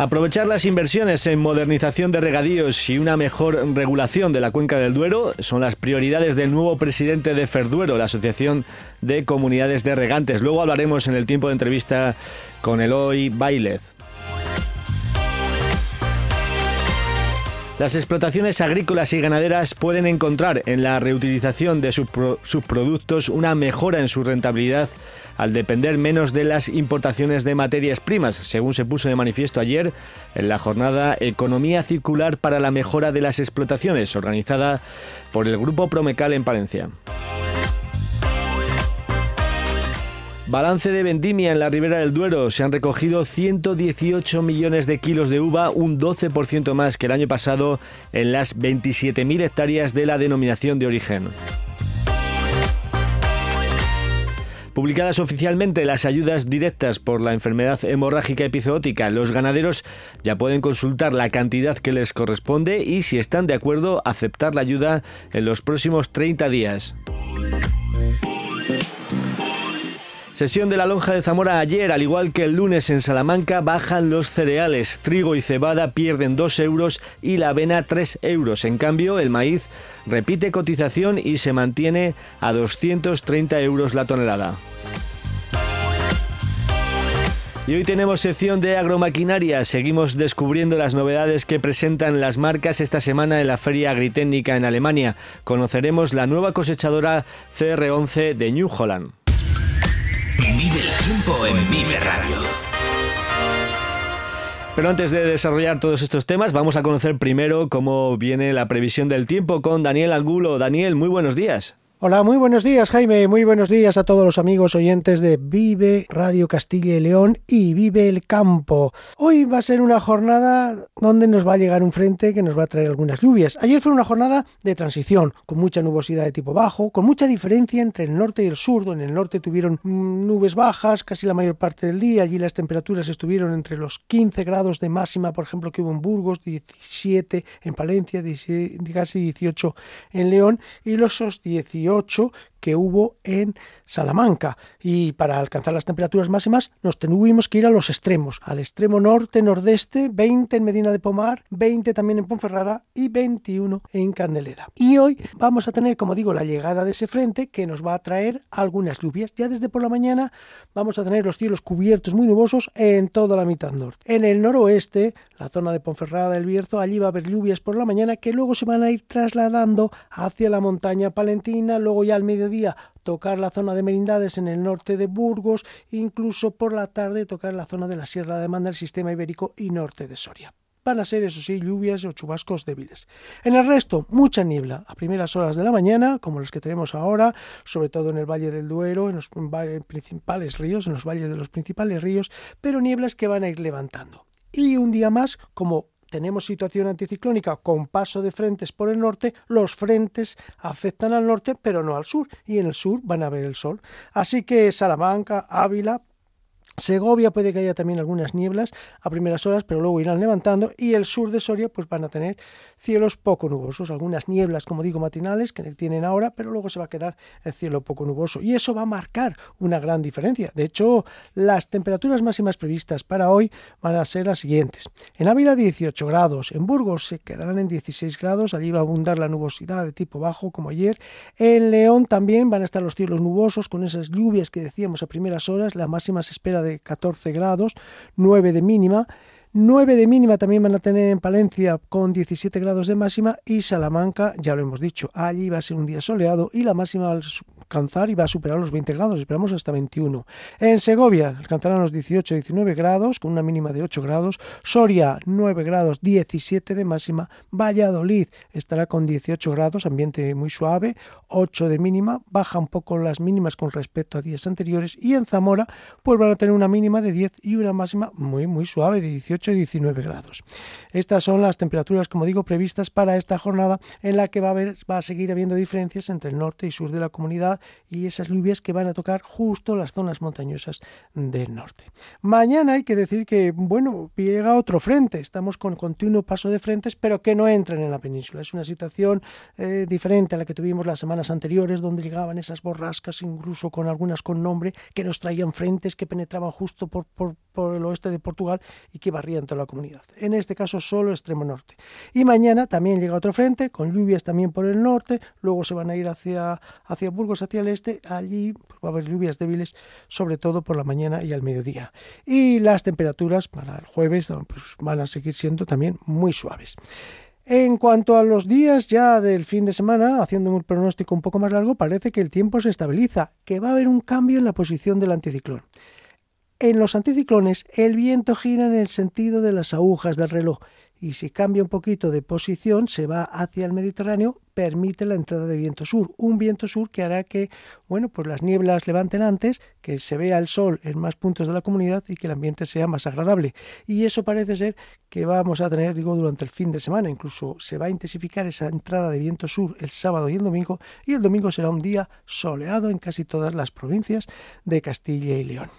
Aprovechar las inversiones en modernización de regadíos y una mejor regulación de la cuenca del Duero son las prioridades del nuevo presidente de Ferduero, la Asociación de Comunidades de Regantes. Luego hablaremos en el tiempo de entrevista con Eloy Bailez. Las explotaciones agrícolas y ganaderas pueden encontrar en la reutilización de sus subproductos una mejora en su rentabilidad al depender menos de las importaciones de materias primas, según se puso de manifiesto ayer en la jornada Economía Circular para la Mejora de las Explotaciones, organizada por el Grupo Promecal en Palencia. Balance de vendimia en la Ribera del Duero. Se han recogido 118 millones de kilos de uva, un 12% más que el año pasado en las 27.000 hectáreas de la denominación de origen. Publicadas oficialmente las ayudas directas por la enfermedad hemorrágica epizootica, los ganaderos ya pueden consultar la cantidad que les corresponde y, si están de acuerdo, aceptar la ayuda en los próximos 30 días. Sesión de la lonja de Zamora ayer, al igual que el lunes en Salamanca, bajan los cereales. Trigo y cebada pierden 2 euros y la avena 3 euros. En cambio, el maíz repite cotización y se mantiene a 230 euros la tonelada. Y hoy tenemos sección de agromaquinaria. Seguimos descubriendo las novedades que presentan las marcas esta semana en la Feria Agritécnica en Alemania. Conoceremos la nueva cosechadora CR11 de New Holland. Tiempo en Vive Radio. Pero antes de desarrollar todos estos temas, vamos a conocer primero cómo viene la previsión del tiempo con Daniel Angulo. Daniel, muy buenos días. Hola, muy buenos días Jaime, muy buenos días a todos los amigos oyentes de Vive Radio Castilla y León y Vive el Campo. Hoy va a ser una jornada donde nos va a llegar un frente que nos va a traer algunas lluvias. Ayer fue una jornada de transición, con mucha nubosidad de tipo bajo, con mucha diferencia entre el norte y el sur, donde en el norte tuvieron nubes bajas casi la mayor parte del día, allí las temperaturas estuvieron entre los 15 grados de máxima, por ejemplo, que hubo en Burgos, 17 en Palencia, casi 18 en León, y los 18 18 que hubo en Salamanca. Y para alcanzar las temperaturas máximas nos tuvimos que ir a los extremos, al extremo norte-nordeste, 20 en Medina de Pomar, 20 también en Ponferrada y 21 en Candelera. Y hoy vamos a tener, como digo, la llegada de ese frente que nos va a traer algunas lluvias. Ya desde por la mañana vamos a tener los cielos cubiertos muy nubosos en toda la mitad norte. En el noroeste, la zona de Ponferrada del Bierzo, allí va a haber lluvias por la mañana que luego se van a ir trasladando hacia la montaña palentina, luego ya al mediodía tocar la zona de Merindades en el norte de Burgos, incluso por la tarde tocar la zona de la Sierra de Manda, el sistema ibérico y norte de Soria. Van a ser, eso sí, lluvias o chubascos débiles. En el resto, mucha niebla a primeras horas de la mañana, como los que tenemos ahora, sobre todo en el Valle del Duero, en los principales ríos, en los valles de los principales ríos, pero nieblas que van a ir levantando. Y un día más, como tenemos situación anticiclónica con paso de frentes por el norte, los frentes afectan al norte pero no al sur y en el sur van a ver el sol. Así que Salamanca, Ávila, Segovia puede que haya también algunas nieblas a primeras horas, pero luego irán levantando y el sur de Soria pues van a tener cielos poco nubosos, algunas nieblas, como digo, matinales que tienen ahora, pero luego se va a quedar el cielo poco nuboso y eso va a marcar una gran diferencia. De hecho, las temperaturas máximas previstas para hoy van a ser las siguientes. En Ávila 18 grados, en Burgos se quedarán en 16 grados, allí va a abundar la nubosidad de tipo bajo como ayer. En León también van a estar los cielos nubosos con esas lluvias que decíamos a primeras horas, la máxima se espera de 14 grados, 9 de mínima. 9 de mínima también van a tener en Palencia con 17 grados de máxima y Salamanca, ya lo hemos dicho, allí va a ser un día soleado y la máxima alcanzar y va a superar los 20 grados, esperamos hasta 21. En Segovia alcanzarán los 18-19 grados con una mínima de 8 grados, Soria 9 grados 17 de máxima, Valladolid estará con 18 grados, ambiente muy suave, 8 de mínima, baja un poco las mínimas con respecto a días anteriores y en Zamora pues van a tener una mínima de 10 y una máxima muy muy suave de 18 y 19 grados. Estas son las temperaturas, como digo, previstas para esta jornada en la que va a, haber, va a seguir habiendo diferencias entre el norte y sur de la comunidad y esas lluvias que van a tocar justo las zonas montañosas del norte. Mañana hay que decir que, bueno, llega otro frente. Estamos con continuo paso de frentes, pero que no entran en la península. Es una situación eh, diferente a la que tuvimos las semanas anteriores, donde llegaban esas borrascas, incluso con algunas con nombre, que nos traían frentes que penetraban justo por, el oeste de Portugal y que barrían toda la comunidad. En este caso solo extremo norte. Y mañana también llega otro frente, con lluvias también por el norte, luego se van a ir hacia, hacia Burgos, hacia el este, allí va a haber lluvias débiles, sobre todo por la mañana y al mediodía. Y las temperaturas para el jueves pues, van a seguir siendo también muy suaves. En cuanto a los días ya del fin de semana, haciendo un pronóstico un poco más largo, parece que el tiempo se estabiliza, que va a haber un cambio en la posición del anticiclón. En los anticiclones el viento gira en el sentido de las agujas del reloj y si cambia un poquito de posición, se va hacia el Mediterráneo, permite la entrada de viento sur, un viento sur que hará que, bueno, pues las nieblas levanten antes, que se vea el sol en más puntos de la comunidad y que el ambiente sea más agradable. Y eso parece ser que vamos a tener, digo, durante el fin de semana, incluso se va a intensificar esa entrada de viento sur el sábado y el domingo, y el domingo será un día soleado en casi todas las provincias de Castilla y León.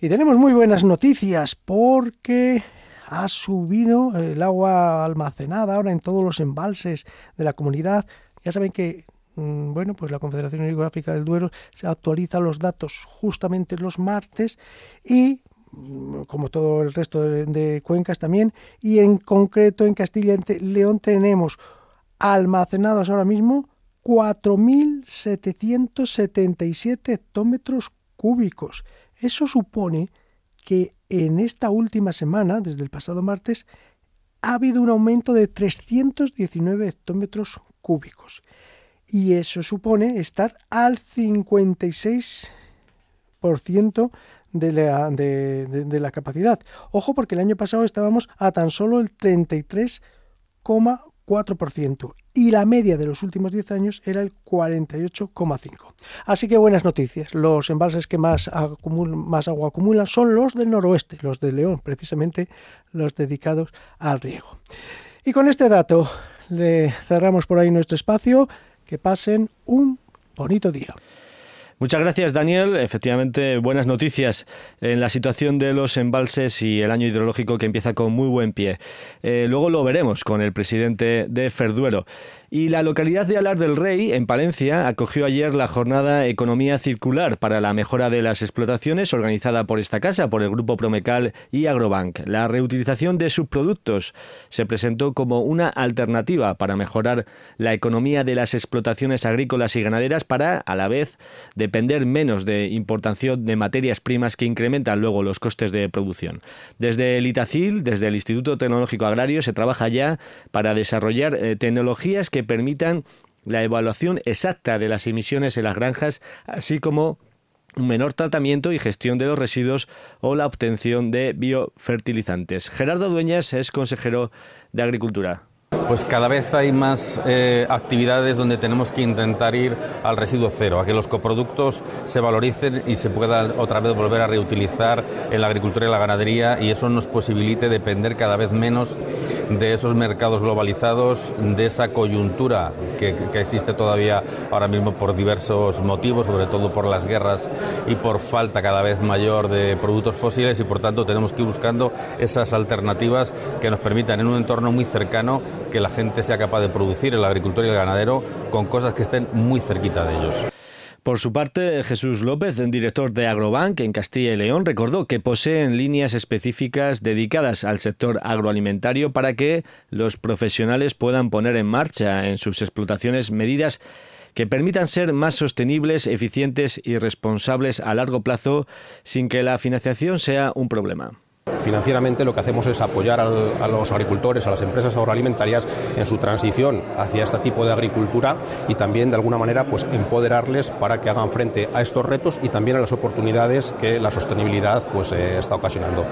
Y tenemos muy buenas noticias porque ha subido el agua almacenada ahora en todos los embalses de la comunidad. Ya saben que mm, bueno, pues la Confederación Hidrográfica del Duero se actualiza los datos justamente los martes y mm, como todo el resto de, cuencas también, y en concreto en Castilla y León tenemos almacenados ahora mismo 4.777 hectómetros cúbicos. Eso supone que en esta última semana, desde el pasado martes, ha habido un aumento de 319 hectómetros cúbicos. Y eso supone estar al 56% de la, de la capacidad. Ojo porque el año pasado estábamos a tan solo el 33,4% y la media de los últimos 10 años era el 48,5. Así que buenas noticias. Los embalses que más, más agua acumulan son los del noroeste, los de León, precisamente los dedicados al riego. Y con este dato le cerramos por ahí nuestro espacio. Que pasen un bonito día. Muchas gracias, Daniel. Efectivamente, buenas noticias en la situación de los embalses y el año hidrológico que empieza con muy buen pie. Eh, luego lo veremos con el presidente de Ferduero. Y la localidad de Alar del Rey, en Palencia, acogió ayer la jornada Economía Circular para la mejora de las explotaciones organizada por esta casa, por el Grupo Promecal y Agrobank. La reutilización de subproductos se presentó como una alternativa para mejorar la economía de las explotaciones agrícolas y ganaderas para, a la vez, depender menos de importación de materias primas que incrementan luego los costes de producción. Desde el ITACIL, desde el Instituto Tecnológico Agrario, se trabaja ya para desarrollar eh, tecnologías que permitan la evaluación exacta de las emisiones en las granjas, así como un menor tratamiento y gestión de los residuos o la obtención de biofertilizantes. Gerardo Dueñas es consejero de Agricultura. Pues cada vez hay más eh, actividades donde tenemos que intentar ir al residuo cero, a que los coproductos se valoricen y se puedan otra vez volver a reutilizar en la agricultura y la ganadería y eso nos posibilite depender cada vez menos de esos mercados globalizados, de esa coyuntura que, existe todavía ahora mismo por diversos motivos, sobre todo por las guerras y por falta cada vez mayor de productos fósiles y por tanto tenemos que ir buscando esas alternativas que nos permitan en un entorno muy cercano que la gente sea capaz de producir el agricultor y el ganadero con cosas que estén muy cerquita de ellos. Por su parte, Jesús López, director de Agrobank en Castilla y León, recordó que poseen líneas específicas dedicadas al sector agroalimentario para que los profesionales puedan poner en marcha en sus explotaciones medidas que permitan ser más sostenibles, eficientes y responsables a largo plazo sin que la financiación sea un problema. Financieramente lo que hacemos es apoyar a los agricultores, a las empresas agroalimentarias en su transición hacia este tipo de agricultura y también de alguna manera pues empoderarles para que hagan frente a estos retos y también a las oportunidades que la sostenibilidad pues eh, está ocasionando.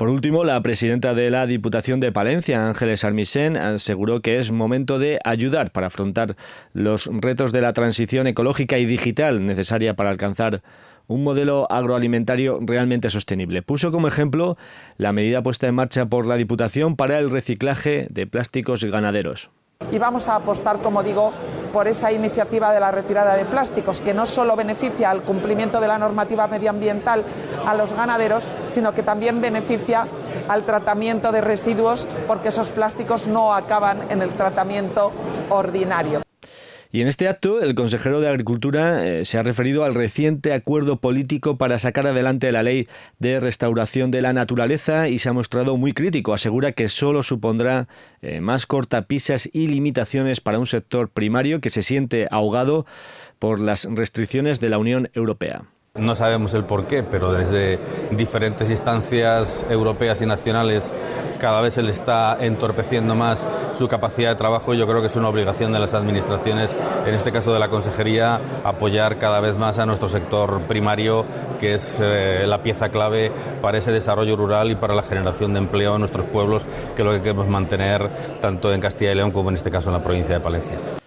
Por último, la presidenta de la Diputación de Palencia, Ángeles Armisen, aseguró que es momento de ayudar para afrontar los retos de la transición ecológica y digital necesaria para alcanzar un modelo agroalimentario realmente sostenible. Puso como ejemplo la medida puesta en marcha por la Diputación para el reciclaje de plásticos ganaderos. Y vamos a apostar, como digo, por esa iniciativa de la retirada de plásticos, que no solo beneficia al cumplimiento de la normativa medioambiental a los ganaderos, sino que también beneficia al tratamiento de residuos, porque esos plásticos no acaban en el tratamiento ordinario. Y en este acto, el consejero de Agricultura eh, se ha referido al reciente acuerdo político para sacar adelante la ley de restauración de la naturaleza y se ha mostrado muy crítico. Asegura que solo supondrá eh, más cortapisas y limitaciones para un sector primario que se siente ahogado por las restricciones de la Unión Europea. No sabemos el por qué, pero desde diferentes instancias europeas y nacionales cada vez se le está entorpeciendo más su capacidad de trabajo. Yo creo que es una obligación de las administraciones, en este caso de la Consejería, apoyar cada vez más a nuestro sector primario, que es eh, la pieza clave para ese desarrollo rural y para la generación de empleo en nuestros pueblos, que es lo que queremos mantener tanto en Castilla y León como en este caso en la provincia de Palencia.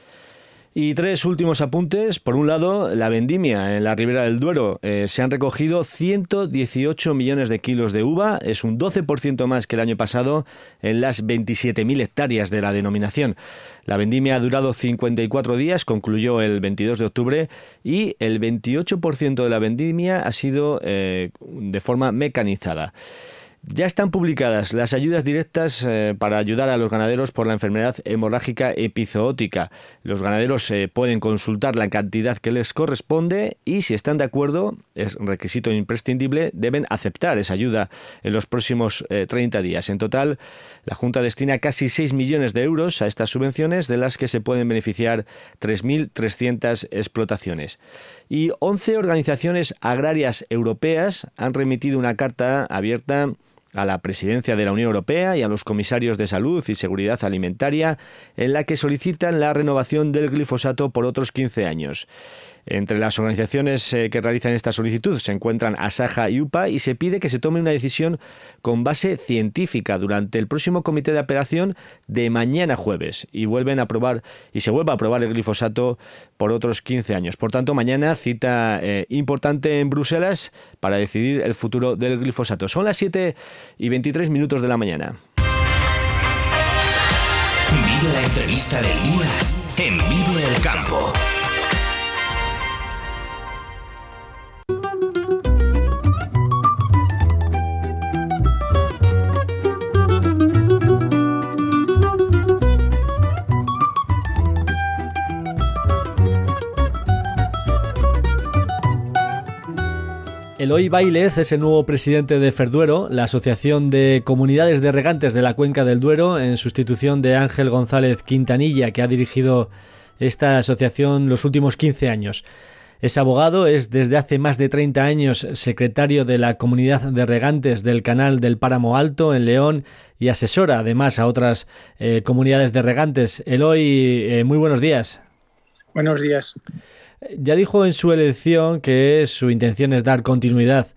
Y tres últimos apuntes. Por un lado, la vendimia en la Ribera del Duero. Eh, se han recogido 118 millones de kilos de uva, es un 12% más que el año pasado en las 27.000 hectáreas de la denominación. La vendimia ha durado 54 días, concluyó el 22 de octubre y el 28% de la vendimia ha sido eh, de forma mecanizada. Ya están publicadas las ayudas directas eh, para ayudar a los ganaderos por la enfermedad hemorrágica epizootica. Los ganaderos eh, pueden consultar la cantidad que les corresponde y si están de acuerdo, es requisito imprescindible, deben aceptar esa ayuda en los próximos 30 eh, días. En total, la Junta destina casi 6 millones de euros a estas subvenciones, de las que se pueden beneficiar 3.300 explotaciones. Y 11 organizaciones agrarias europeas han remitido una carta abierta a la presidencia de la Unión Europea y a los comisarios de salud y seguridad alimentaria en la que solicitan la renovación del glifosato por otros 15 años. Entre las organizaciones eh, que realizan esta solicitud se encuentran Asaja y UPA y se pide que se tome una decisión con base científica durante el próximo comité de apelación de mañana jueves y vuelven a aprobar y se vuelva a aprobar el glifosato por otros 15 años. Por tanto, mañana cita eh, importante en Bruselas para decidir el futuro del glifosato. Son las 7 y 23 minutos de la mañana. Vive la entrevista del día en Vivo el Campo. Eloy Bailez es el nuevo presidente de Ferduero, la Asociación de Comunidades de Regantes de la Cuenca del Duero, en sustitución de Ángel González Quintanilla, que ha dirigido esta asociación los últimos 15 años. Es abogado, es desde hace más de 30 años secretario de la Comunidad de Regantes del Canal del Páramo Alto en León y asesora además a otras eh, comunidades de regantes. Eloy, eh, muy buenos días. Buenos días. Ya dijo en su elección que su intención es dar continuidad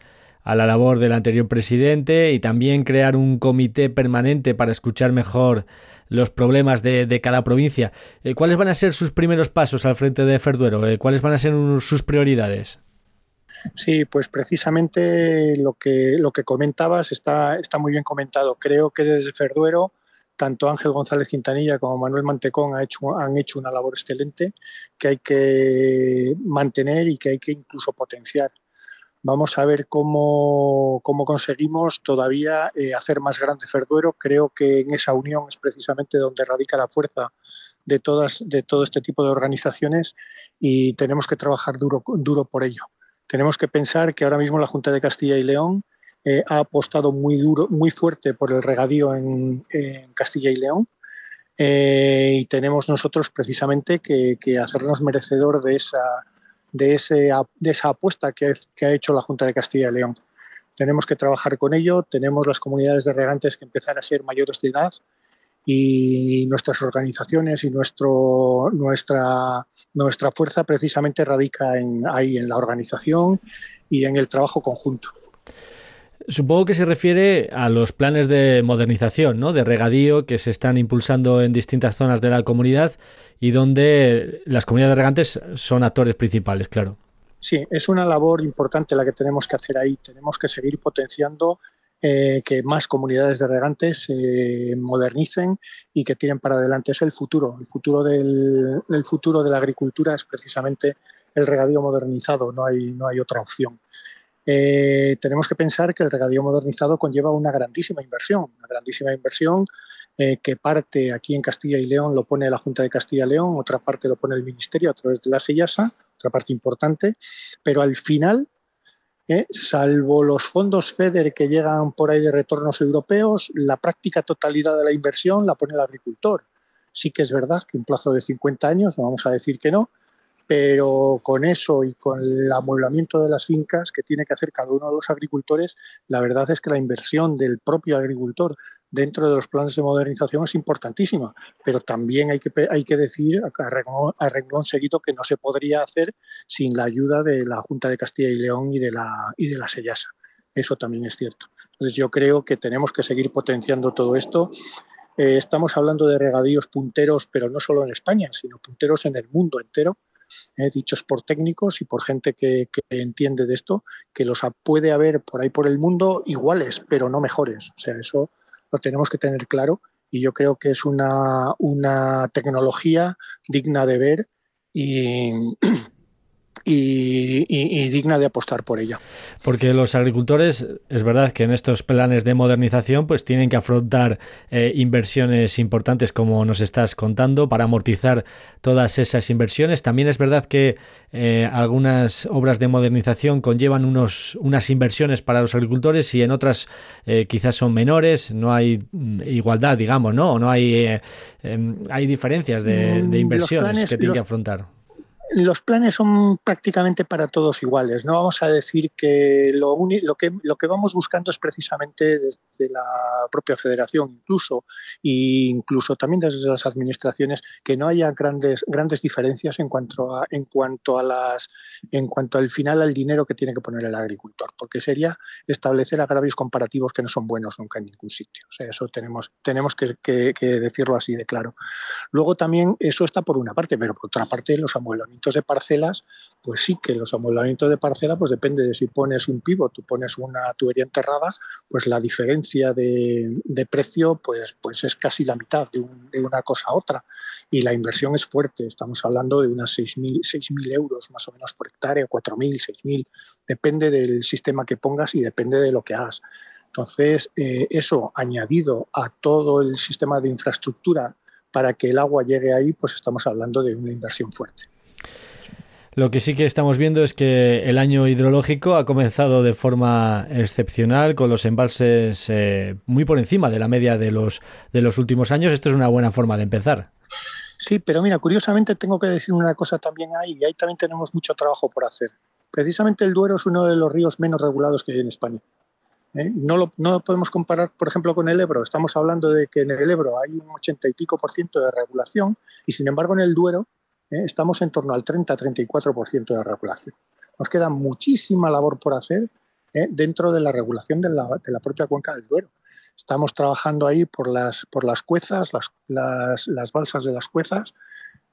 a la labor del anterior presidente y también crear un comité permanente para escuchar mejor los problemas de, cada provincia. Eh, ¿Cuáles van a ser sus primeros pasos al frente de Ferduero? Eh, ¿Cuáles van a ser sus prioridades? Sí, pues precisamente lo que, lo que comentabas está, está muy bien comentado. Creo que desde Ferduero tanto Ángel González Quintanilla como Manuel Mantecón ha hecho, han hecho una labor excelente que hay que mantener y que hay que incluso potenciar. Vamos a ver cómo, cómo conseguimos todavía eh, hacer más grande Ferduero. Creo que en esa unión es precisamente donde radica la fuerza de, todas, de todo este tipo de organizaciones y tenemos que trabajar duro, duro por ello. Tenemos que pensar que ahora mismo la Junta de Castilla y León eh, ha apostado muy duro, muy fuerte por el regadío en, Castilla y León. y tenemos nosotros precisamente que, hacernos merecedor de esa, de, esa apuesta que, ha hecho la Junta de Castilla y León. Tenemos que trabajar con ello, tenemos las comunidades de regantes que empezar a ser mayores de edad y nuestras organizaciones y nuestro, nuestra, nuestra fuerza precisamente radica ahí, en la organización y en el trabajo conjunto. Supongo que se refiere a los planes de modernización, ¿no? de regadío que se están impulsando en distintas zonas de la comunidad y donde las comunidades de regantes son actores principales, claro. Sí, es una labor importante la que tenemos que hacer ahí. Tenemos que seguir potenciando eh, que más comunidades de regantes se modernicen y que tiren para adelante. Es el futuro. El futuro, del, futuro de la agricultura es precisamente el regadío modernizado, no hay, no hay otra opción. Eh, tenemos que pensar que el regadío modernizado conlleva una grandísima inversión, una grandísima inversión eh, que parte aquí en Castilla y León lo pone la Junta de Castilla y León, otra parte lo pone el Ministerio a través de la SEIASA, otra parte importante, pero al final ¿eh? salvo los fondos FEDER que llegan por ahí de retornos europeos, la práctica totalidad de la inversión la pone el agricultor. Sí que es verdad que en plazo de 50 años, no vamos a decir que no, pero con eso y con el amueblamiento de las fincas que tiene que hacer cada uno de los agricultores, la verdad es que la inversión del propio agricultor dentro de los planes de modernización es importantísima, pero también hay que, hay que decir a renglón, seguido que no se podría hacer sin la ayuda de la Junta de Castilla y León y de la, y de la Sellasa. Eso también es cierto. Entonces yo creo que tenemos que seguir potenciando todo esto. Eh, estamos hablando de regadíos punteros, pero no solo en España, sino punteros en el mundo entero, eh, dichos por técnicos y por gente que, entiende de esto, que los puede haber por ahí por el mundo iguales, pero no mejores. O sea, eso lo tenemos que tener claro y yo creo que es una, una tecnología digna de ver y, y, digna de apostar por ella. Porque los agricultores, es verdad que en estos planes de modernización, pues tienen que afrontar eh, inversiones importantes, como nos estás contando, para amortizar todas esas inversiones. También es verdad que eh, algunas obras de modernización conllevan unos, unas inversiones para los agricultores y en otras eh, quizás son menores, no hay mm, igualdad, digamos, ¿no? O no hay, em, hay diferencias de, mm, inversiones que tienen que afrontar los planes son prácticamente para todos iguales. No vamos a decir que lo, lo, que lo que vamos buscando es precisamente desde la propia federación, incluso, e incluso también desde las administraciones, que no haya grandes, grandes diferencias en cuanto a, en cuanto a las, en cuanto al final al dinero que tiene que poner el agricultor, porque sería establecer agravios comparativos que no son buenos nunca en ningún sitio. O sea, eso tenemos, tenemos que, decirlo así de claro. Luego también eso está por una parte, pero por otra parte los de parcelas, pues sí que los amueblamientos de parcela, pues depende de si pones un pivot, tú pones una tubería enterrada, pues la diferencia de, precio pues, pues es casi la mitad de, una cosa a otra. Y la inversión es fuerte, estamos hablando de unas 6.000 euros más o menos por hectárea, 4.000, 6.000, depende del sistema que pongas y depende de lo que hagas. Entonces, eh, eso añadido a todo el sistema de infraestructura para que el agua llegue ahí, pues estamos hablando de una inversión fuerte. Lo que sí que estamos viendo es que el año hidrológico ha comenzado de forma excepcional, con los embalses eh, muy por encima de la media de los, de los últimos años. Esto es una buena forma de empezar. Sí, pero mira, curiosamente tengo que decir una cosa también ahí, y ahí también tenemos mucho trabajo por hacer. Precisamente el Duero es uno de los ríos menos regulados que hay en España. ¿eh? No, lo, no lo podemos comparar, por ejemplo, con el Ebro. Estamos hablando de que en el Ebro hay un ochenta y pico por ciento de regulación y, sin embargo, en el Duero ¿eh? estamos en torno al 30-34% de regulación. Nos queda muchísima labor por hacer ¿eh? dentro de la regulación de la, propia cuenca del Duero. Estamos trabajando ahí por las, por las cuezas, las, balsas de las cuezas,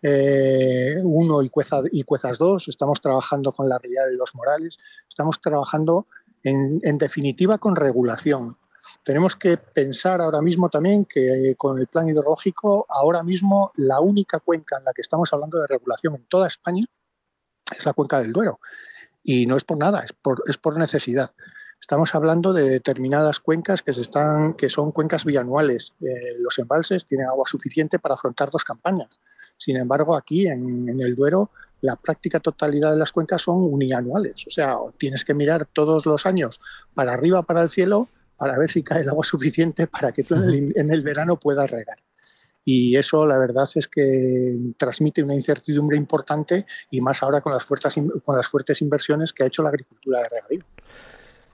eh, uno y, y cuezas dos, estamos trabajando con la Ría y los Morales, estamos trabajando en, en definitiva con regulación, tenemos que pensar ahora mismo también que eh, con el plan hidrológico, ahora mismo la única cuenca en la que estamos hablando de regulación en toda España es la cuenca del Duero. Y no es por nada, es por, es por necesidad. Estamos hablando de determinadas cuencas que, se están, que son cuencas bianuales. Eh, los embalses tienen agua suficiente para afrontar dos campañas. Sin embargo, aquí en, en, el Duero, la práctica totalidad de las cuencas son unianuales. O sea, tienes que mirar todos los años para arriba, para el cielo, para ver si cae el agua suficiente para que tú en el, verano puedas regar. y eso la verdad es que transmite una incertidumbre importante y más ahora con las fuertes, con las fuertes inversiones que ha hecho la agricultura de regadío.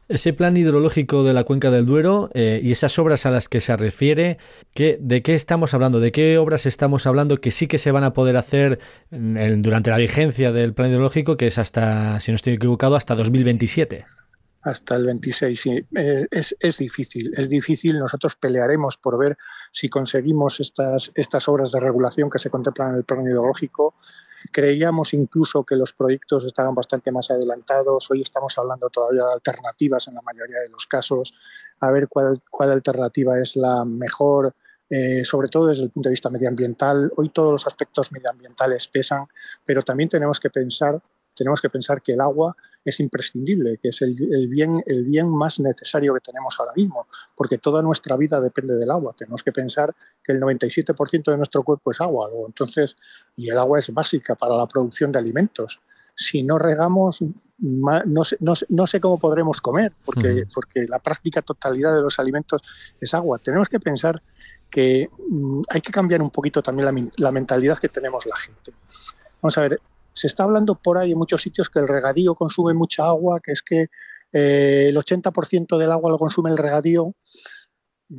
Ese plan hidrológico de la cuenca del Duero eh, y esas obras a las que se refiere, ¿de qué estamos hablando? ¿De qué obras estamos hablando que sí que se van a poder hacer durante la vigencia del plan hidrológico, que es hasta, si no estoy equivocado, hasta 2027? Hasta el 26. Sí, eh, es, es, difícil, es difícil. Nosotros pelearemos por ver si conseguimos estas, estas obras de regulación que se contemplan en el plan hidrológico. Creíamos incluso que los proyectos estaban bastante más adelantados. Hoy estamos hablando todavía de alternativas en la mayoría de los casos, a ver cuál, cuál alternativa es la mejor. Eh, sobre todo desde el punto de vista medioambiental. Hoy todos los aspectos medioambientales pesan, pero también tenemos que pensar tenemos que pensar que el agua es imprescindible, que es el, bien, el bien más necesario que tenemos ahora mismo, porque toda nuestra vida depende del agua. Tenemos que pensar que el 97% de nuestro cuerpo es agua, entonces, y el agua es básica para la producción de alimentos. Si no regamos, no sé, no sé, cómo podremos comer, porque, porque la práctica totalidad de los alimentos es agua. Tenemos que pensar que mm, hay que cambiar un poquito también la, la mentalidad que tenemos la gente. Vamos a ver, se está hablando por ahí en muchos sitios que el regadío consume mucha agua, que es que eh, el 80% del agua lo consume el regadío.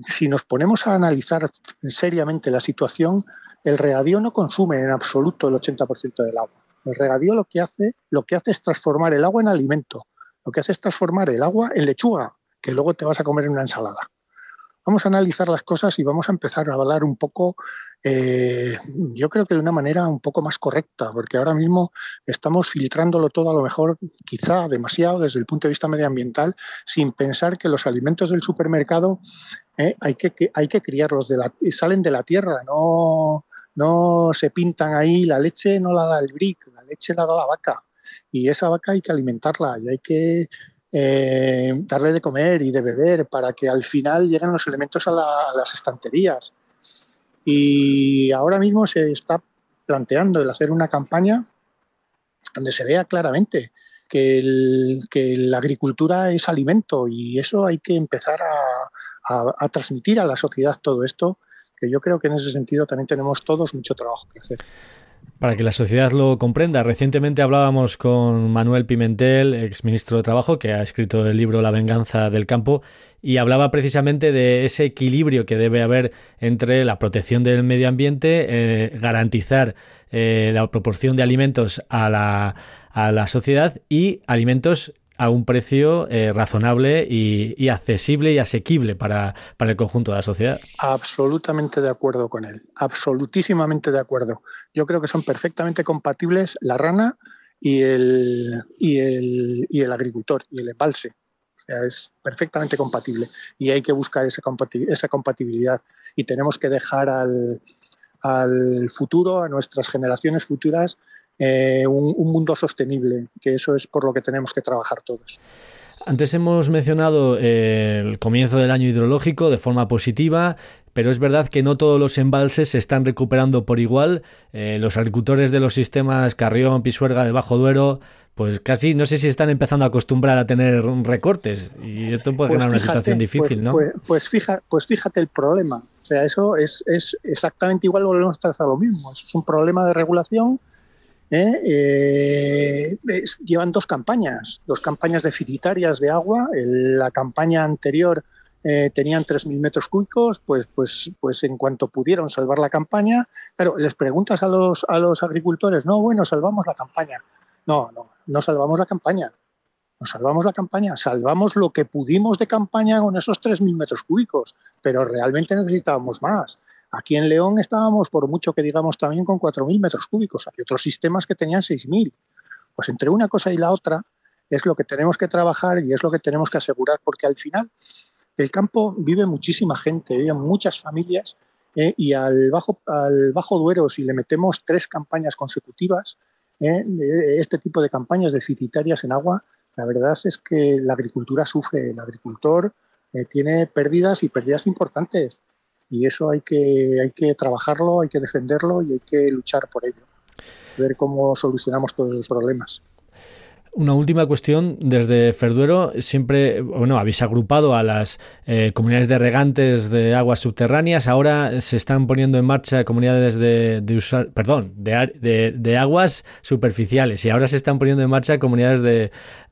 Si nos ponemos a analizar seriamente la situación, el regadío no consume en absoluto el 80% del agua. El regadío lo que hace, lo que hace es transformar el agua en alimento. Lo que hace es transformar el agua en lechuga, que luego te vas a comer en una ensalada vamos a analizar las cosas y vamos a empezar a hablar un poco, eh, yo creo que de una manera un poco más correcta, porque ahora mismo estamos filtrándolo todo a lo mejor quizá demasiado desde el punto de vista medioambiental, sin pensar que los alimentos del supermercado eh, hay, que, hay que criarlos, de la, salen de la tierra, no, no se pintan ahí, la leche no la da el brick, la leche la da la vaca. Y esa vaca hay que alimentarla y hay que eh, darle de comer y de beber para que al final lleguen los elementos a, las estanterías. Y ahora mismo se está planteando el hacer una campaña donde se vea claramente que, la agricultura es alimento y eso hay que empezar a transmitir a la sociedad todo esto, que yo creo que en ese sentido también tenemos todos mucho trabajo que hacer. Para que la sociedad lo comprenda, recientemente hablábamos con Manuel Pimentel, ex ministro de Trabajo, que ha escrito el libro La venganza del campo, y hablaba precisamente de ese equilibrio que debe haber entre la protección del medio ambiente, eh, garantizar eh, la proporción de alimentos a la, a la sociedad y alimentos a un precio eh, razonable y, accesible y asequible para, el conjunto de la sociedad. Absolutamente de acuerdo con él, absolutísimamente de acuerdo. Yo creo que son perfectamente compatibles la rana y el, y el, y el agricultor y el embalse. O sea, es perfectamente compatible y hay que buscar esa, esa compatibilidad y tenemos que dejar al, al futuro, a nuestras generaciones futuras, eh, un, mundo sostenible, que eso es por lo que tenemos que trabajar todos. Antes hemos mencionado eh, el comienzo del año hidrológico de forma positiva, pero es verdad que no todos los embalses se están recuperando por igual. Eh, los agricultores de los sistemas Carrión, Pisuerga, del Bajo Duero, pues casi no sé si están empezando a acostumbrar a tener recortes y esto puede pues generar una situación difícil, pues, ¿no? Pues, pues, fija, pues fíjate el problema. O sea, eso es, es exactamente igual, volvemos a lo mismo. es un problema de regulación ¿eh? Eh, llevan dos campañas, dos campañas deficitarias de agua. la campaña anterior eh, tenían 3.000 metros cúbicos, pues, pues, pues en cuanto pudieron salvar la campaña, claro, les preguntas a los, a los agricultores, no, bueno, salvamos la campaña. No, no, no salvamos la campaña. No salvamos la campaña, salvamos lo que pudimos de campaña con esos 3.000 metros cúbicos, pero realmente necesitábamos más. Aquí en León estábamos, por mucho que digamos, también con 4.000 metros cúbicos. Hay otros sistemas que tenían 6.000. Pues entre una cosa y la otra es lo que tenemos que trabajar y es lo que tenemos que asegurar, porque al final el campo vive muchísima gente, viven muchas familias eh, y al bajo, al bajo Duero, si le metemos tres campañas consecutivas, eh, este tipo de campañas deficitarias en agua, la verdad es que la agricultura sufre, el agricultor eh, tiene pérdidas y pérdidas importantes y eso hay que, hay que trabajarlo, hay que defenderlo y hay que luchar por ello, ver cómo solucionamos todos esos problemas. Una última cuestión, desde Ferduero siempre, bueno, habéis agrupado a las eh, comunidades de regantes de aguas subterráneas, ahora se están poniendo en marcha comunidades de, perdón, de, de, aguas superficiales y ahora se están poniendo en marcha comunidades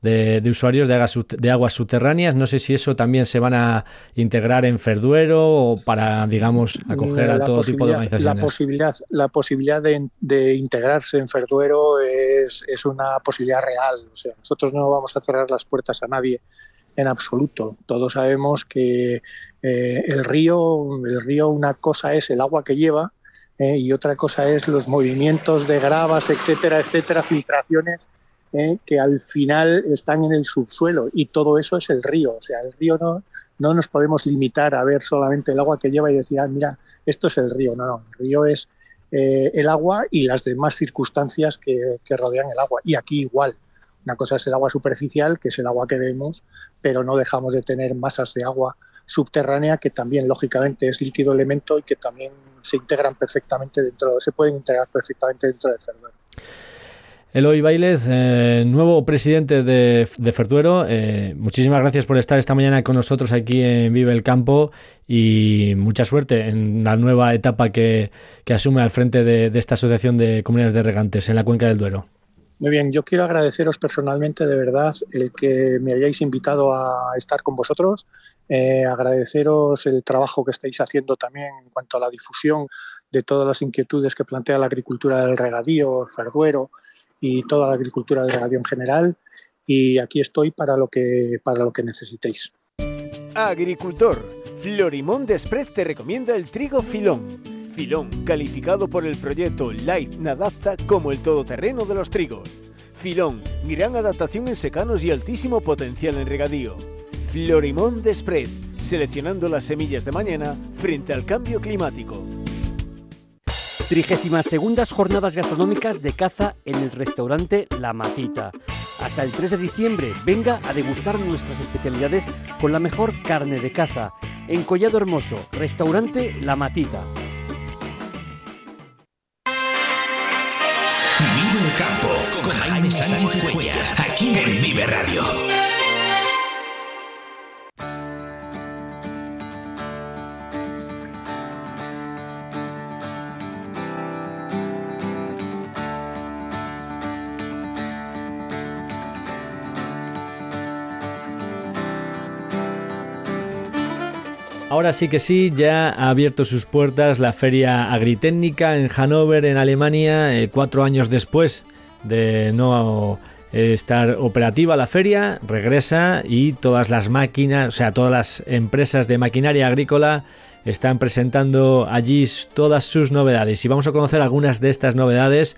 de, usuarios de aguas, de aguas subterráneas. No sé si eso también se van a integrar en Ferduero o para, digamos, acoger a todo tipo de organizaciones. La posibilidad, la posibilidad de, integrarse en Ferduero es, es una posibilidad real o sea, nosotros no vamos a cerrar las puertas a nadie en absoluto. Todos sabemos que eh, el río, el río una cosa es el agua que lleva eh, y otra cosa es los movimientos de gravas, etcétera, etcétera, filtraciones eh, que al final están en el subsuelo y todo eso es el río. O sea, el río no, no nos podemos limitar a ver solamente el agua que lleva y decir, ah, mira, esto es el río. No, no, el río es el agua y las demás circunstancias que rodean el agua. Y aquí igual. Una cosa es el agua superficial, que es el agua que vemos, pero no dejamos de tener masas de agua subterránea que también lógicamente es líquido elemento y que también se integran perfectamente dentro, se pueden integrar perfectamente dentro del Ferduero. Eloy Bailez, eh, nuevo presidente de, de Ferduero, eh, muchísimas gracias por estar esta mañana con nosotros aquí en Vive el Campo y mucha suerte en la nueva etapa que, asume al frente de, de esta Asociación de Comunidades de Regantes en la Cuenca del Duero. Muy bien, yo quiero agradeceros personalmente de verdad el que me hayáis invitado a estar con vosotros, eh, agradeceros el trabajo que estáis haciendo también en cuanto a la difusión de todas las inquietudes que plantea la agricultura del regadío, el ferduero y toda la agricultura del regadío en general. Y aquí estoy para lo que, para lo que necesitéis. Agricultor, Florimón Desprez te recomienda el trigo filón Filón, calificado por el proyecto Life Nadapta como el todoterreno de los trigos. Filón, gran adaptación en secanos y altísimo potencial en regadío. Florimón de Spread, seleccionando las semillas de mañana frente al cambio climático. 32 jornadas gastronómicas de caza en el restaurante La Matita. Hasta el 3 de diciembre, venga a degustar nuestras especialidades con la mejor carne de caza. En Collado Hermoso, restaurante La Matita. Sánchez Cuellar, aquí en Vive Radio. Ahora sí que sí, ya ha abierto sus puertas la feria agritécnica en Hannover, en Alemania, eh, cuatro años después de no eh, estar operativa la feria, regresa y todas las máquinas, o sea, todas las empresas de maquinaria agrícola están presentando allí todas sus novedades. Y vamos a conocer algunas de estas novedades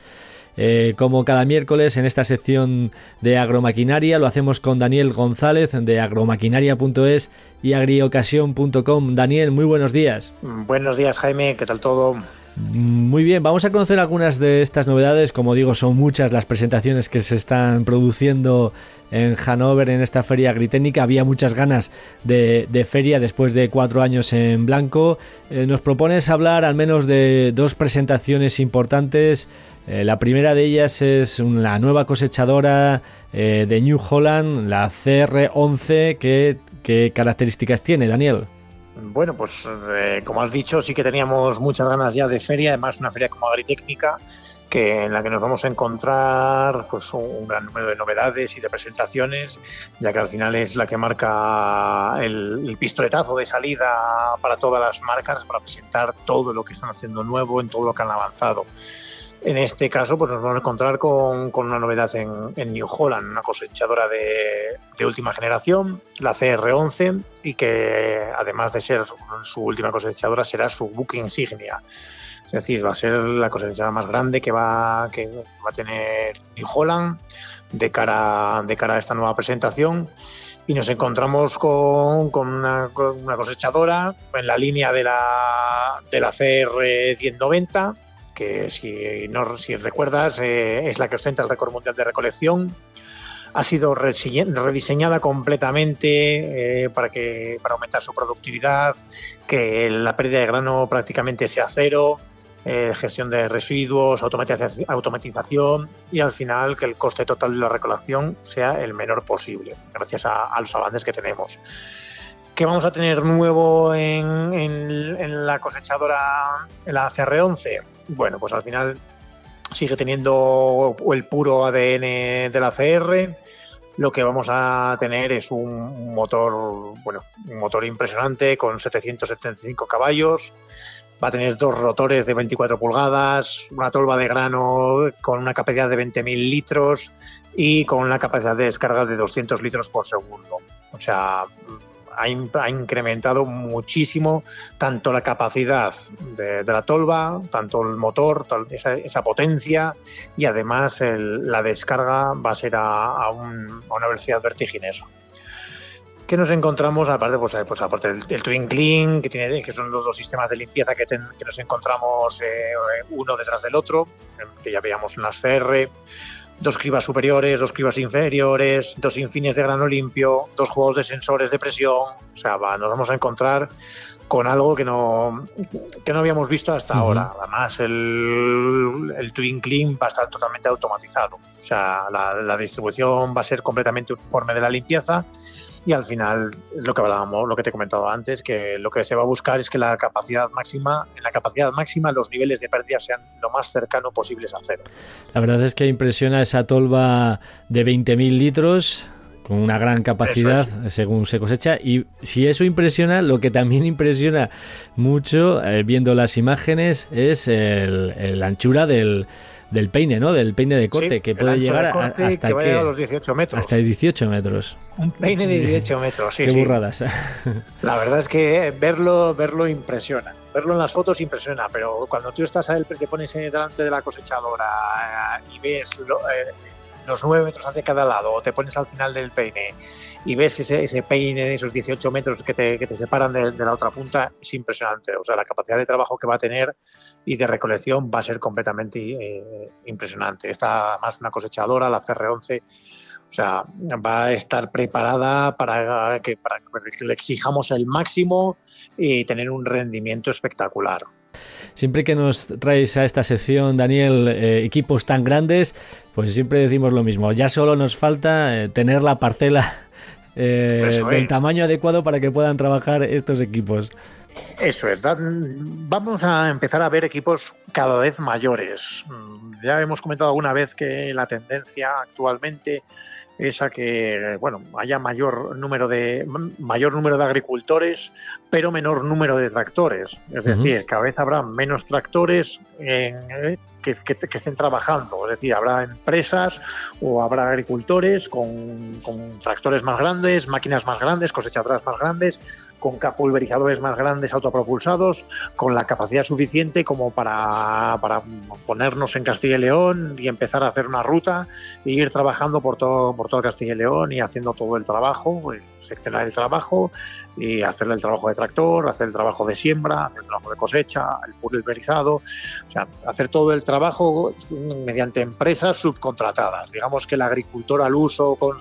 eh, como cada miércoles en esta sección de agromaquinaria lo hacemos con Daniel González de agromaquinaria.es y agriocasión.com. Daniel, muy buenos días. Buenos días Jaime, ¿qué tal todo? Muy bien, vamos a conocer algunas de estas novedades. Como digo, son muchas las presentaciones que se están produciendo en Hannover en esta feria agritécnica. Había muchas ganas de, feria después de cuatro años en blanco. Eh, nos propones hablar al menos de dos presentaciones importantes eh, la primera de ellas es la nueva cosechadora eh, de New Holland, la CR11. ¿Qué, ¿Qué, características tiene, Daniel? Bueno, pues eh, como has dicho, sí que teníamos muchas ganas ya de feria, además una feria como agritécnica, que en la que nos vamos a encontrar pues un gran número de novedades y de presentaciones, ya que al final es la que marca el, el, pistoletazo de salida para todas las marcas para presentar todo lo que están haciendo nuevo en todo lo que han avanzado. En este caso, pues nos vamos a encontrar con, una novedad en, New Holland, una cosechadora de, última generación, la CR11, y que además de ser su última cosechadora, será su buque insignia. Es decir, va a ser la cosechadora más grande que va, que va a tener New Holland de cara, de cara a esta nueva presentación. Y nos encontramos con, una, cosechadora en la línea de la, de la CR 1090 que si, no, si recuerdas eh, es la que ostenta el récord mundial de recolección. Ha sido rediseñada completamente eh, para, que, para aumentar su productividad, que la pérdida de grano prácticamente sea cero, eh, gestión de residuos, automatización y al final que el coste total de la recolección sea el menor posible, gracias a, los avances que tenemos. ¿Qué vamos a tener nuevo en, la cosechadora, la CR11? Bueno, pues al final sigue teniendo el puro ADN de la CR. Lo que vamos a tener es un motor, bueno, un motor impresionante con 775 caballos. Va a tener dos rotores de 24 pulgadas, una tolva de grano con una capacidad de 20.000 litros y con una capacidad de descarga de 200 litros por segundo. O sea, ha, incrementado muchísimo tanto la capacidad de, la tolva, tanto el motor, esa, potencia y además la descarga va a ser a, una velocidad vertiginosa. ¿Qué nos encontramos? Aparte, pues, pues aparte del, Twin Clean, que, tiene, que son los dos sistemas de limpieza que, nos encontramos eh, uno detrás del otro, que ya veíamos en las CR dos cribas superiores, dos cribas inferiores, dos infines de grano limpio, dos juegos de sensores de presión. O sea, nos vamos a encontrar con algo que no, que no habíamos visto hasta ahora. Además, el, el Twin Clean va a estar totalmente automatizado. O sea, la, la distribución va a ser completamente uniforme de la limpieza y al final es lo que hablábamos, lo que te he comentado antes, que lo que se va a buscar es que la capacidad máxima, en la capacidad máxima los niveles de pérdida sean lo más cercano posibles a cero. La verdad es que impresiona esa tolva de 20.000 litros con una gran capacidad según se cosecha y si eso impresiona, lo que también impresiona mucho eh, viendo las imágenes es el, la anchura del, del peine, ¿no? Del peine de corte, que puede llegar hasta que a los 18 metros. Hasta 18 metros. Un peine de 18 metros, sí. Qué burradas. La verdad es que verlo, verlo impresiona. Verlo en las fotos impresiona, pero cuando tú estás a te pones delante de la cosechadora eh, y ves lo, eh, los 9 metros de cada lado, o te pones al final del peine y ves ese, ese peine esos 18 metros que te, que te separan de, la otra punta, es impresionante. O sea, la capacidad de trabajo que va a tener y de recolección va a ser completamente eh, impresionante. Esta más una cosechadora, la CR11, o sea, va a estar preparada para que, para que le exijamos el máximo y tener un rendimiento espectacular. Siempre que nos traes a esta sección, Daniel, eh, equipos tan grandes, pues siempre decimos lo mismo. Ya solo nos falta eh, tener la parcela eh, del tamaño adecuado para que puedan trabajar estos equipos. Eso es, vamos a empezar a ver equipos cada vez mayores. Mm, ya hemos comentado alguna vez que la tendencia actualmente es a que bueno haya mayor número de mayor número de agricultores pero menor número de tractores es decir cada vez habrá menos tractores en, que, estén trabajando. Es decir, habrá empresas o habrá agricultores con, tractores más grandes, máquinas más grandes, cosechadoras más grandes, con pulverizadores más grandes autopropulsados, con la capacidad suficiente como para, para, ponernos en Castilla y León y empezar a hacer una ruta e ir trabajando por todo, por todo Castilla y León y haciendo todo el trabajo, eh, seccionar el trabajo y hacerle el trabajo de tractor, hacer el trabajo de siembra, hacer el trabajo de cosecha, el pulverizado, o sea, hacer todo el trabajo mediante empresas subcontratadas. Digamos que el agricultor al uso, con,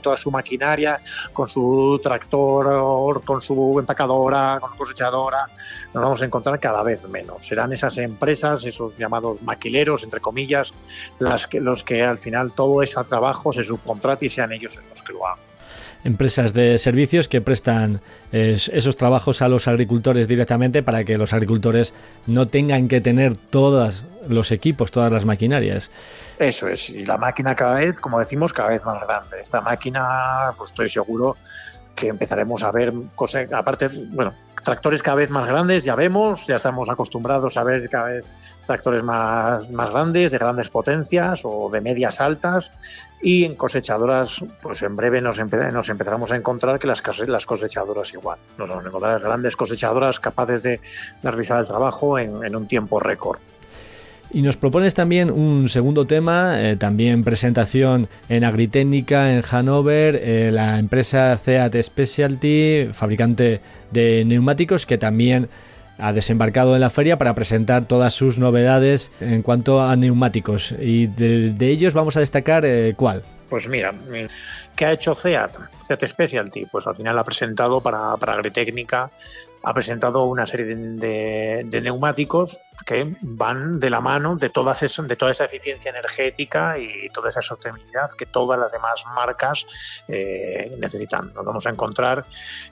toda su maquinaria, con su tractor, con su empacadora, con su cosechadora, nos vamos a encontrar cada vez menos. Serán esas empresas, esos llamados maquileros, entre comillas, las que, los que al final todo ese trabajo se subcontrate y sean ellos los que lo hagan empresas de servicios que prestan esos trabajos a los agricultores directamente para que los agricultores no tengan que tener todos los equipos, todas las maquinarias. Eso es, y la máquina cada vez, como decimos, cada vez más grande. Esta máquina, pues estoy seguro que empezaremos a ver cosas, aparte, bueno, tractores cada vez más grandes, ya vemos, ya estamos acostumbrados a ver cada vez tractores más, más grandes, de grandes potencias o de medias altas, y en cosechadoras, pues en breve nos, nos empezaremos a encontrar que las, las cosechadoras igual, nos vamos a encontrar grandes cosechadoras capaces de, realizar el trabajo en un tiempo récord. Y nos propones también un segundo tema, eh, también presentación en Agritécnica en Hannover, eh, la empresa Seat Specialty, fabricante de neumáticos, que también ha desembarcado en la feria para presentar todas sus novedades en cuanto a neumáticos. Y de, ellos vamos a destacar eh, cuál. Pues mira, ¿qué ha hecho CEAT? CEAT Specialty, pues al final ha presentado para, para Agritécnica, ha presentado una serie de, neumáticos que van de la mano de, todas de toda esa eficiencia energética y toda esa sostenibilidad que todas las demás marcas eh, necesitan. Nos vamos a encontrar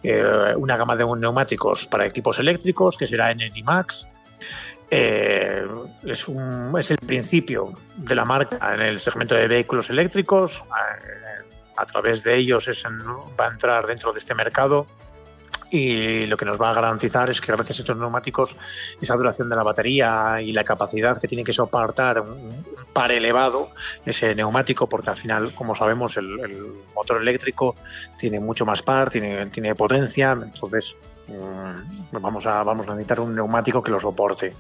eh, una gama de neumáticos para equipos eléctricos, que será Energy Max, eh, es, un, es, el principio de la marca en el segmento de vehículos eléctricos. Eh, a través de ellos es va a entrar dentro de este mercado y lo que nos va a garantizar es que gracias a estos neumáticos esa duración de la batería y la capacidad que tiene que soportar un, par elevado ese neumático porque al final como sabemos el, motor eléctrico tiene mucho más par tiene, tiene potencia entonces Mm, vamos a, vamos a necesitar un neumático que lo soporte.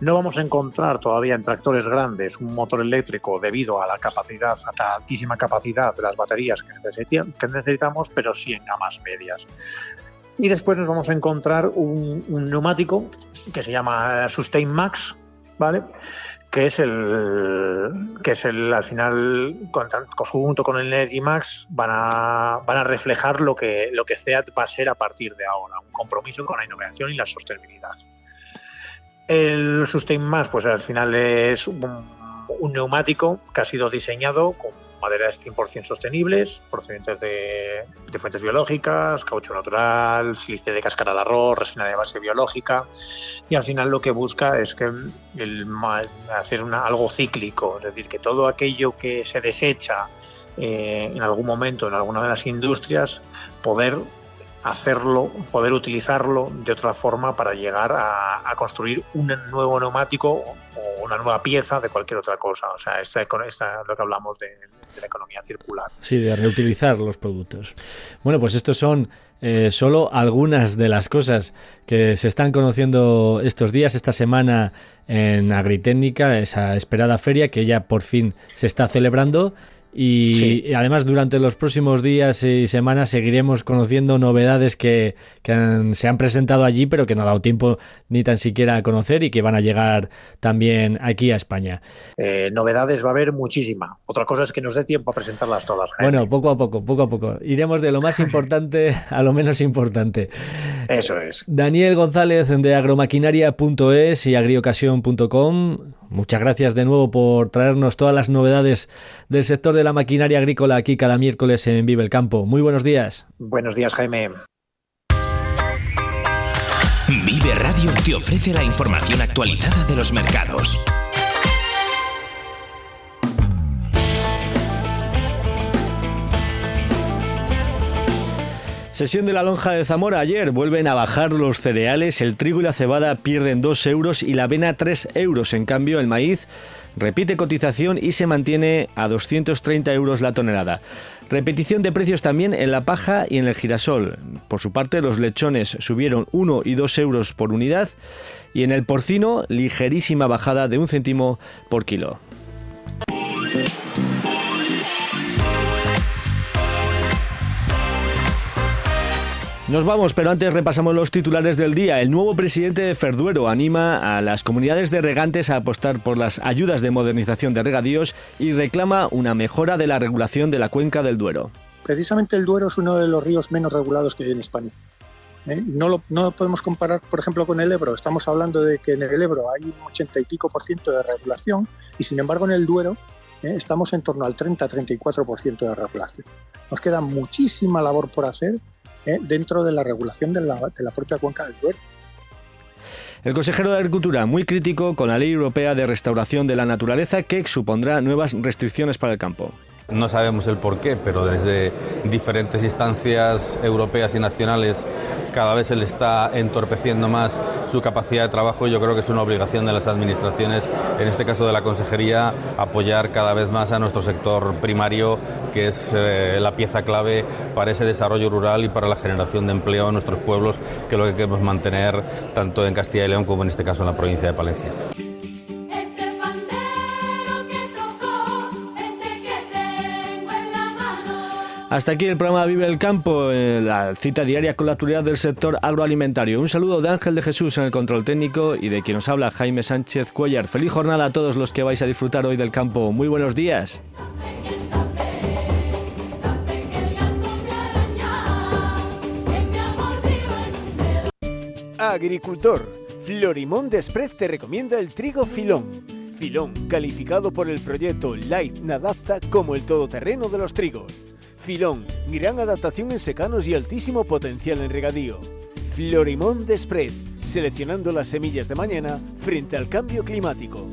No vamos a encontrar todavía en tractores grandes un motor eléctrico debido a la capacidad, a la capacidad de las baterías que necesitamos, pero sí en gamas medias. Y después nos vamos a encontrar un, neumático que se llama Sustain Max, ¿vale? que es el que es el al final conjunto con el Energy Max van a van a reflejar lo que lo que CEAT va a ser a partir de ahora un compromiso con la innovación y la sostenibilidad el Sustain Max pues al final es un, un neumático que ha sido diseñado con maderas 100% sostenibles, procedentes de, fuentes biológicas, caucho natural, silicio de cáscara de arroz, resina de base biológica. Y al final lo que busca es que el, hacer algo cíclico, es decir, que todo aquello que se desecha eh, en algún momento en alguna de las industrias, poder hacerlo, poder utilizarlo de otra forma para llegar a, construir un nuevo neumático o una nueva pieza de cualquier otra cosa. O sea, esta, esta es lo que hablamos de, de, la economía circular. Sí, de reutilizar los productos. Bueno, pues estos son eh, solo algunas de las cosas que se están conociendo estos días, esta semana en Agritécnica, esa esperada feria que ya por fin se está celebrando. Y sí. además durante los próximos días y semanas seguiremos conociendo novedades que, que han, se han presentado allí, pero que no ha dado tiempo ni tan siquiera a conocer y que van a llegar también aquí a España. Eh, novedades va a haber muchísima. Otra cosa es que nos dé tiempo a presentarlas todas. Bueno, poco a poco, poco a poco. Iremos de lo más importante a lo menos importante. Eso es. Daniel González de agromaquinaria.es y agriocasión.com. Muchas gracias de nuevo por traernos todas las novedades del sector de la maquinaria agrícola aquí cada miércoles en Vive el Campo. Muy buenos días. Buenos días, Jaime. Vive Radio te ofrece la información actualizada de los mercados. Sesión de la lonja de Zamora ayer. Vuelven a bajar los cereales, el trigo y la cebada pierden 2 euros y la avena 3 euros. En cambio, el maíz repite cotización y se mantiene a 230 euros la tonelada. Repetición de precios también en la paja y en el girasol. Por su parte, los lechones subieron 1 y 2 euros por unidad y en el porcino, ligerísima bajada de un céntimo por kilo. Nos vamos, pero antes repasamos los titulares del día. El nuevo presidente de Ferduero anima a las comunidades de regantes a apostar por las ayudas de modernización de regadíos y reclama una mejora de la regulación de la cuenca del Duero. Precisamente el Duero es uno de los ríos menos regulados que hay en España. ¿Eh? No, lo, no podemos comparar, por ejemplo, con el Ebro. Estamos hablando de que en el Ebro hay un ochenta y pico por ciento de regulación y, sin embargo, en el Duero ¿eh? estamos en torno al 30-34% de regulación. Nos queda muchísima labor por hacer ¿eh? dentro de la regulación de la, de la propia cuenca del Duero. El consejero de Agricultura, muy crítico con la Ley Europea de Restauración de la Naturaleza, que supondrá nuevas restricciones para el campo. No sabemos el por qué, pero desde diferentes instancias europeas y nacionales cada vez se le está entorpeciendo más su capacidad de trabajo. Yo creo que es una obligación de las administraciones, en este caso de la Consejería, apoyar cada vez más a nuestro sector primario, que es eh, la pieza clave para ese desarrollo rural y para la generación de empleo en nuestros pueblos, que es lo que queremos mantener tanto en Castilla y León como en este caso en la provincia de Palencia. Hasta aquí el programa Vive el Campo, eh, la cita diaria con la actualidad del sector agroalimentario. Un saludo de Ángel de Jesús en el control técnico y de quien nos habla Jaime Sánchez Cuellar. Feliz jornada a todos los que vais a disfrutar hoy del campo. Muy buenos días. Agricultor, Florimón Desprez te recomienda el trigo filón. Filón, calificado por el proyecto Life Nadapta como el todoterreno de los trigos Filón, gran adaptación en secanos y altísimo potencial en regadío. Florimón Desprez, seleccionando las semillas de mañana frente al cambio climático.